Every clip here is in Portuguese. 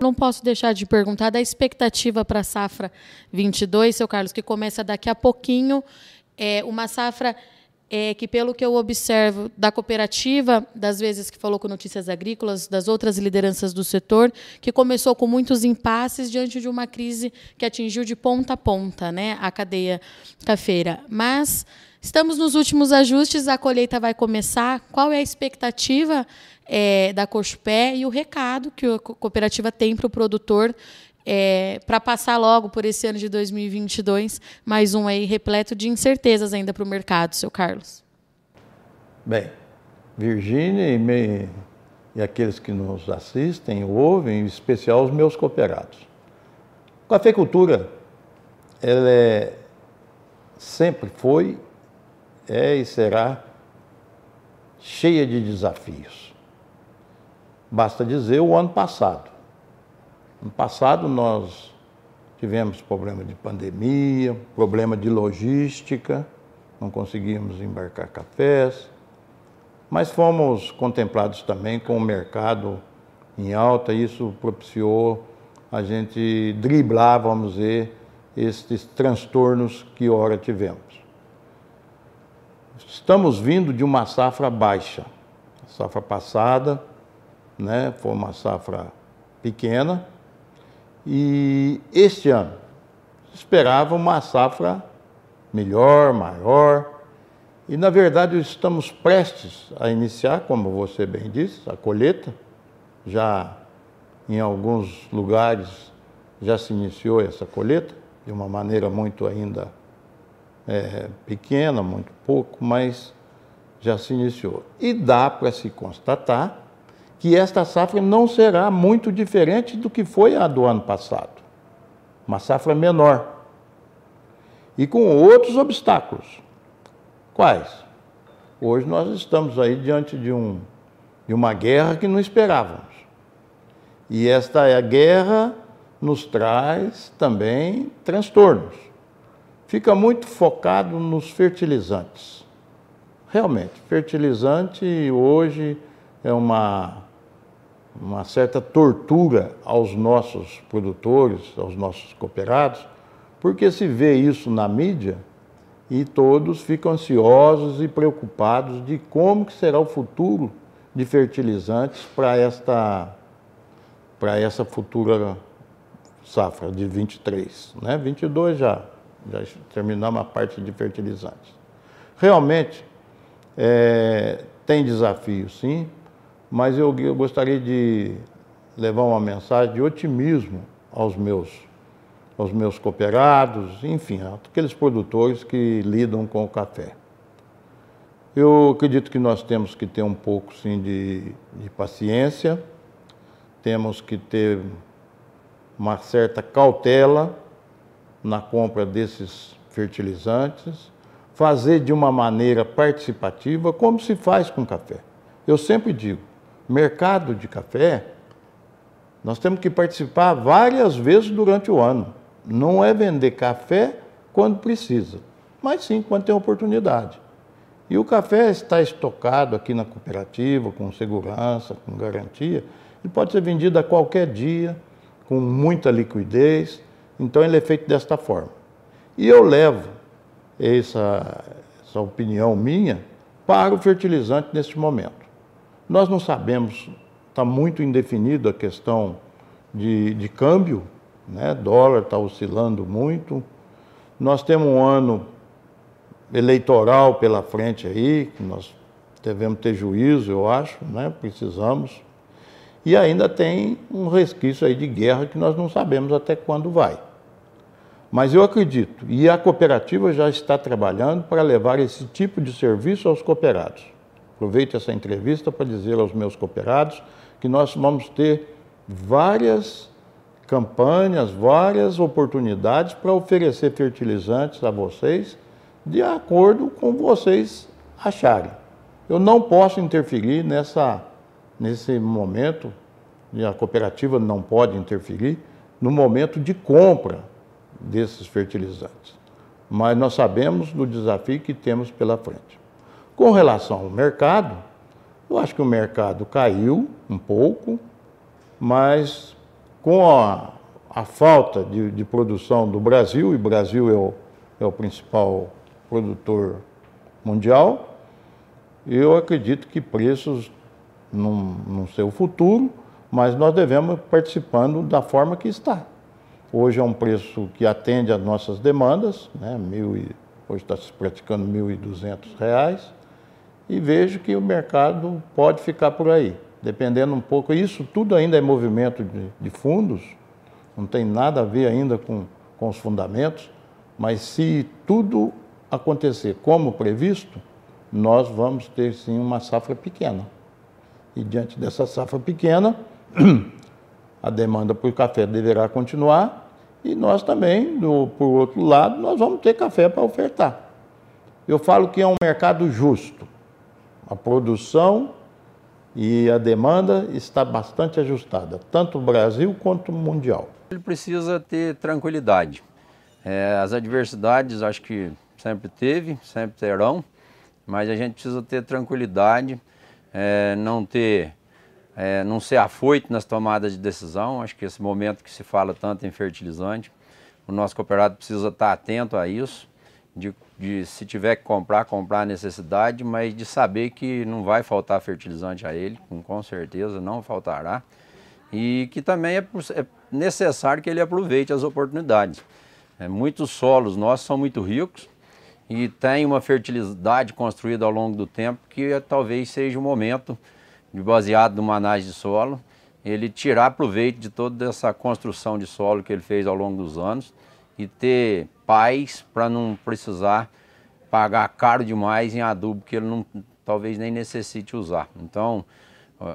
Não posso deixar de perguntar da expectativa para a safra 22, seu Carlos, que começa daqui a pouquinho. É uma safra é que, pelo que eu observo da cooperativa, das vezes que falou com Notícias Agrícolas, das outras lideranças do setor, que começou com muitos impasses diante de uma crise que atingiu de ponta a ponta né, a cadeia cafeira. Mas estamos nos últimos ajustes, a colheita vai começar. Qual é a expectativa é, da Cochupé e o recado que a cooperativa tem para o produtor é, para passar logo por esse ano de 2022, mais um aí repleto de incertezas ainda para o mercado, seu Carlos. Bem, Virgínia e, me, e aqueles que nos assistem, ouvem, em especial os meus cooperados. A cafeicultura, ela é, sempre foi, é e será cheia de desafios. Basta dizer o ano passado. No passado, nós tivemos problema de pandemia, problema de logística, não conseguimos embarcar cafés, mas fomos contemplados também com o mercado em alta, isso propiciou a gente driblar, vamos dizer, esses transtornos que ora tivemos. Estamos vindo de uma safra baixa. A safra passada né, foi uma safra pequena, e este ano esperava uma safra melhor, maior. E na verdade estamos prestes a iniciar, como você bem disse, a colheita. Já em alguns lugares já se iniciou essa colheita, de uma maneira muito ainda é, pequena, muito pouco, mas já se iniciou. E dá para se constatar que esta safra não será muito diferente do que foi a do ano passado. Uma safra menor. E com outros obstáculos. Quais? Hoje nós estamos aí diante de, um, de uma guerra que não esperávamos. E esta guerra nos traz também transtornos. Fica muito focado nos fertilizantes. Realmente, fertilizante hoje é uma uma certa tortura aos nossos produtores, aos nossos cooperados, porque se vê isso na mídia e todos ficam ansiosos e preocupados de como que será o futuro de fertilizantes para esta para essa futura safra de 23, né? 22 já já terminamos a parte de fertilizantes. Realmente é, tem desafio, sim, mas eu, eu gostaria de levar uma mensagem de otimismo aos meus, aos meus cooperados, enfim, aqueles produtores que lidam com o café. Eu acredito que nós temos que ter um pouco, sim, de, de paciência, temos que ter uma certa cautela na compra desses fertilizantes, fazer de uma maneira participativa, como se faz com café. Eu sempre digo, mercado de café, nós temos que participar várias vezes durante o ano. Não é vender café quando precisa, mas sim quando tem oportunidade. E o café está estocado aqui na cooperativa, com segurança, com garantia. Ele pode ser vendido a qualquer dia, com muita liquidez. Então ele é feito desta forma. E eu levo essa, essa opinião minha para o fertilizante neste momento. Nós não sabemos, está muito indefinido a questão de, de câmbio, né? dólar está oscilando muito. Nós temos um ano eleitoral pela frente aí, que nós devemos ter juízo, eu acho, né? precisamos. E ainda tem um resquício aí de guerra que nós não sabemos até quando vai. Mas eu acredito, e a cooperativa já está trabalhando para levar esse tipo de serviço aos cooperados. Aproveito essa entrevista para dizer aos meus cooperados que nós vamos ter várias campanhas, várias oportunidades para oferecer fertilizantes a vocês de acordo com vocês acharem. Eu não posso interferir nessa, nesse momento, e a cooperativa não pode interferir, no momento de compra desses fertilizantes. Mas nós sabemos do desafio que temos pela frente. Com relação ao mercado, eu acho que o mercado caiu um pouco, mas com a, a falta de, de, produção do Brasil, e o Brasil é o, é o principal produtor mundial, eu acredito que preços não, não ser o futuro, mas nós devemos participando da forma que está. Hoje é um preço que atende às nossas demandas, né? Mil e, hoje está se praticando R$ 1.200, e vejo que o mercado pode ficar por aí, dependendo um pouco. Isso tudo ainda é movimento de, de fundos, não tem nada a ver ainda com, com os fundamentos, mas se tudo acontecer como previsto, nós vamos ter sim uma safra pequena. E diante dessa safra pequena, a demanda por café deverá continuar e nós também, do, por outro lado, nós vamos ter café para ofertar. Eu falo que é um mercado justo. A produção e a demanda está bastante ajustada, tanto o Brasil quanto o mundial. Ele precisa ter tranquilidade. É, as adversidades acho que sempre teve, sempre terão, mas a gente precisa ter tranquilidade, é, não ter é, não ser afoito nas tomadas de decisão. Acho que esse momento que se fala tanto em fertilizante, o nosso cooperado precisa estar atento a isso, de, de se tiver que comprar, comprar a necessidade, mas de saber que não vai faltar fertilizante a ele, com, com certeza não faltará, e que também é, é necessário que ele aproveite as oportunidades. É, muitos solos nossos são muito ricos e tem uma fertilidade construída ao longo do tempo que é, talvez seja o momento baseado numa análise de solo, ele tirar proveito de toda essa construção de solo que ele fez ao longo dos anos e ter paz para não precisar pagar caro demais em adubo que ele não, talvez nem necessite usar. Então,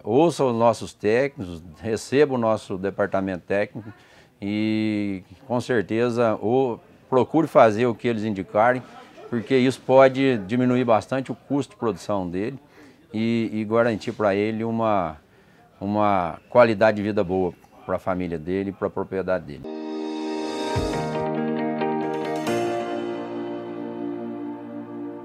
ouça os nossos técnicos, receba o nosso departamento técnico e com certeza ou procure fazer o que eles indicarem, porque isso pode diminuir bastante o custo de produção dele e, e garantir para ele uma, uma qualidade de vida boa para a família dele e para a propriedade dele.